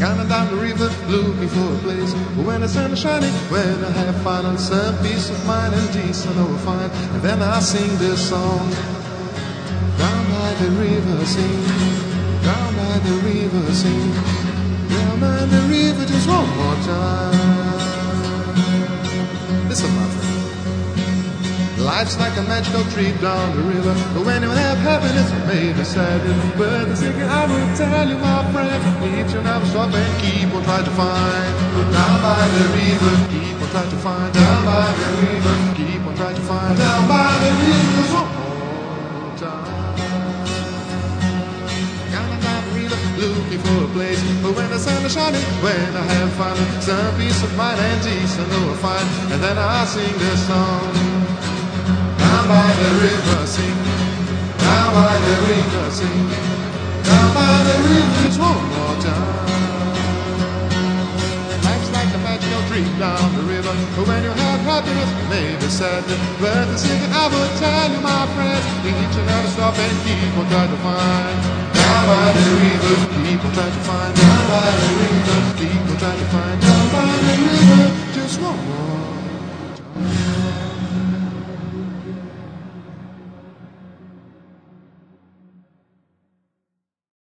down the river looking for a place when the sun is shining, when I have fun found some peace of mind and peace I know I'll find And then I sing this song. Down by the river, sing. Down by the river, sing. Down by the river, just one more time. Listen, my friend. Life's like a magical trip down the river. But when you have happiness, it may be sad. But the secret I will tell you, my friend, to never stop and keep on trying to find. Down by the river, keep on trying to find. Down by the river, keep on trying to find. Down by the river, one more time. Down by the river, looking for a place. But when the sun is shining, when I have found some peace of mind and peace, I know I'll find. And then I sing this song. Down by the river, sing. Down by the river, sing. Down by the river, just magical down the river. But when you have happiness, it may be sad. But the secret I will tell you, my friend, each and every stop and keep on trying to find. Down by the river, on trying to find. Down by the river, on trying to find. Down by the river, just one more